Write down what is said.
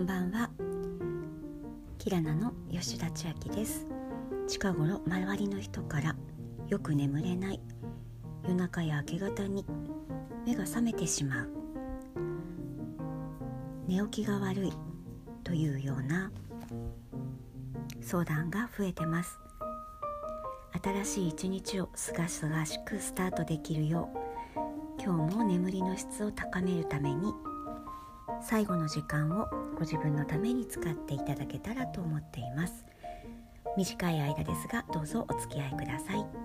んばんは。キラナの吉田千明です。近頃周りの人からよく眠れない夜中や明け方に目が覚めてしまう寝起きが悪いというような相談が増えてます。新しい一日をすがすがしくスタートできるよう今日も眠りの質を高めるために最後の時間をご自分のために使っていただけたらと思っています。短い間ですがどうぞお付き合いください。